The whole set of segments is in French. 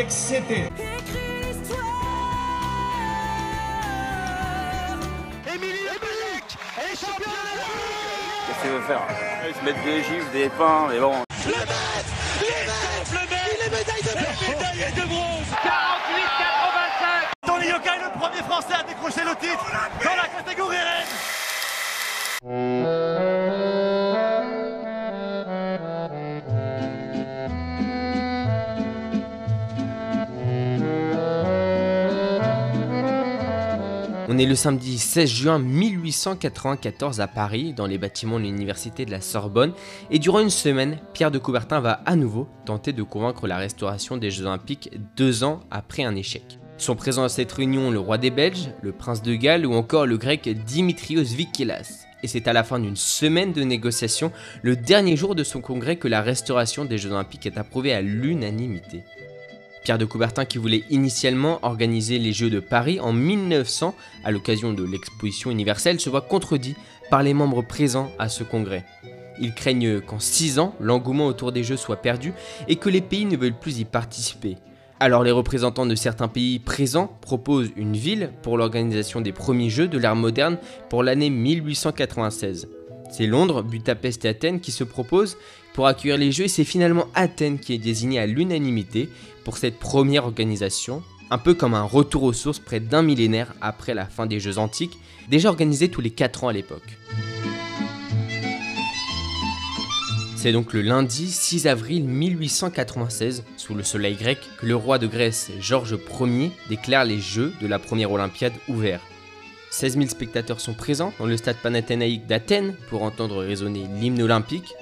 excédé. Qu'est-ce qu'il veut faire Ils se mettent des gifs, des pains, mais bon. Le maître Il est maître Le maître Il est médaille de bronze. médaille de bronze. 48-85 Tony Yoka est le premier français à décrocher le titre dans la catégorie reine Est le samedi 16 juin 1894 à Paris, dans les bâtiments de l'université de la Sorbonne, et durant une semaine, Pierre de Coubertin va à nouveau tenter de convaincre la restauration des Jeux Olympiques deux ans après un échec. Sont présents à cette réunion le roi des Belges, le prince de Galles ou encore le grec Dimitrios Vikelas. Et c'est à la fin d'une semaine de négociations, le dernier jour de son congrès, que la restauration des Jeux Olympiques est approuvée à l'unanimité. Pierre de Coubertin qui voulait initialement organiser les Jeux de Paris en 1900 à l'occasion de l'exposition universelle se voit contredit par les membres présents à ce congrès. Ils craignent qu'en 6 ans, l'engouement autour des Jeux soit perdu et que les pays ne veulent plus y participer. Alors les représentants de certains pays présents proposent une ville pour l'organisation des premiers Jeux de l'ère moderne pour l'année 1896. C'est Londres, Budapest et Athènes qui se proposent pour accueillir les Jeux et c'est finalement Athènes qui est désignée à l'unanimité pour cette première organisation, un peu comme un retour aux sources près d'un millénaire après la fin des Jeux antiques, déjà organisés tous les 4 ans à l'époque. C'est donc le lundi 6 avril 1896, sous le soleil grec, que le roi de Grèce Georges Ier déclare les Jeux de la première Olympiade ouverts. 16 000 spectateurs sont présents dans le stade panathénaïque d'Athènes pour entendre résonner l'hymne olympique.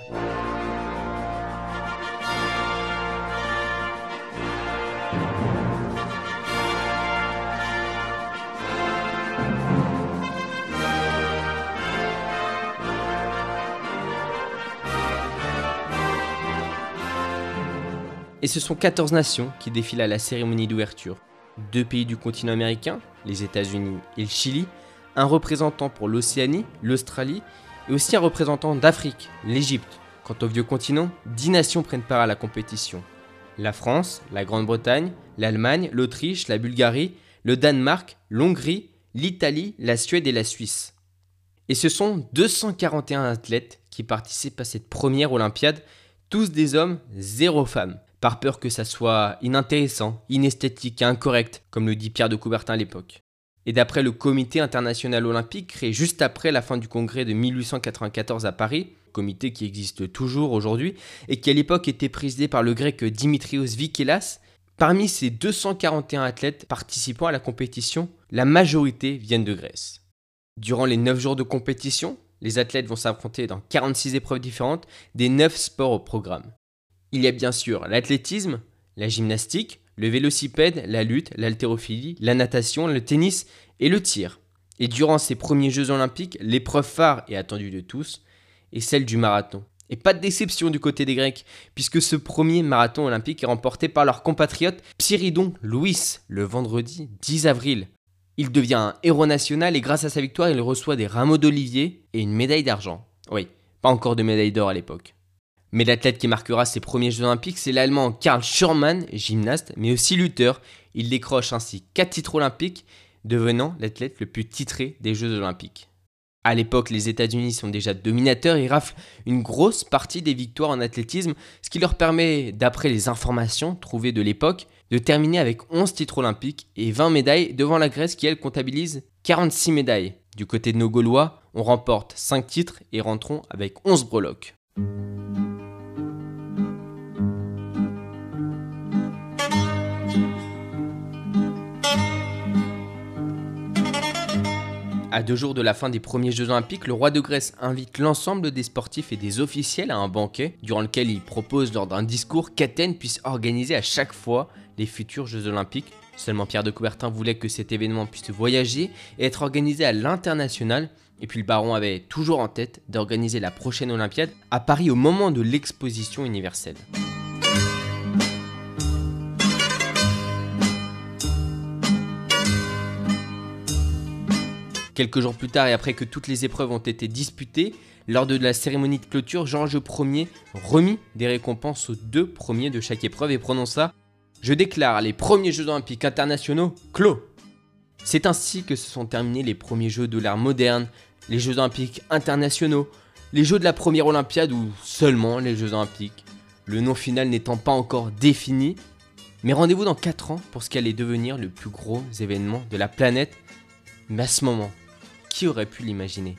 Et ce sont 14 nations qui défilent à la cérémonie d'ouverture. Deux pays du continent américain, les États-Unis et le Chili, un représentant pour l'Océanie, l'Australie, et aussi un représentant d'Afrique, l'Égypte. Quant au vieux continent, 10 nations prennent part à la compétition. La France, la Grande-Bretagne, l'Allemagne, l'Autriche, la Bulgarie, le Danemark, l'Hongrie, l'Italie, la Suède et la Suisse. Et ce sont 241 athlètes qui participent à cette première Olympiade, tous des hommes, zéro femme par peur que ça soit inintéressant, inesthétique et incorrect, comme le dit Pierre de Coubertin à l'époque. Et d'après le Comité international olympique créé juste après la fin du congrès de 1894 à Paris, comité qui existe toujours aujourd'hui, et qui à l'époque était présidé par le grec Dimitrios Vikelas, parmi ces 241 athlètes participant à la compétition, la majorité viennent de Grèce. Durant les 9 jours de compétition, les athlètes vont s'affronter dans 46 épreuves différentes des 9 sports au programme. Il y a bien sûr l'athlétisme, la gymnastique, le vélocipède, la lutte, l'haltérophilie, la natation, le tennis et le tir. Et durant ces premiers Jeux olympiques, l'épreuve phare et attendue de tous est celle du marathon. Et pas de déception du côté des Grecs, puisque ce premier marathon olympique est remporté par leur compatriote Pyridon Louis le vendredi 10 avril. Il devient un héros national et grâce à sa victoire, il reçoit des rameaux d'olivier et une médaille d'argent. Oui, pas encore de médaille d'or à l'époque. Mais l'athlète qui marquera ses premiers Jeux Olympiques, c'est l'Allemand Karl Schurmann, gymnaste, mais aussi lutteur. Il décroche ainsi 4 titres olympiques, devenant l'athlète le plus titré des Jeux Olympiques. À l'époque, les États-Unis sont déjà dominateurs et raflent une grosse partie des victoires en athlétisme, ce qui leur permet, d'après les informations trouvées de l'époque, de terminer avec 11 titres olympiques et 20 médailles devant la Grèce qui, elle, comptabilise 46 médailles. Du côté de nos Gaulois, on remporte 5 titres et rentrons avec 11 breloques. À deux jours de la fin des premiers Jeux Olympiques, le roi de Grèce invite l'ensemble des sportifs et des officiels à un banquet durant lequel il propose lors d'un discours qu'Athènes puisse organiser à chaque fois les futurs Jeux Olympiques. Seulement Pierre de Coubertin voulait que cet événement puisse voyager et être organisé à l'international. Et puis le baron avait toujours en tête d'organiser la prochaine Olympiade à Paris au moment de l'exposition universelle. Quelques jours plus tard et après que toutes les épreuves ont été disputées, lors de la cérémonie de clôture, Georges Ier remit des récompenses aux deux premiers de chaque épreuve et prononça Je déclare les premiers Jeux Olympiques internationaux clos. C'est ainsi que se sont terminés les premiers Jeux de l'ère moderne, les Jeux Olympiques internationaux, les Jeux de la première Olympiade ou seulement les Jeux Olympiques, le nom final n'étant pas encore défini. Mais rendez-vous dans 4 ans pour ce qui allait devenir le plus gros événement de la planète. Mais à ce moment, qui aurait pu l'imaginer?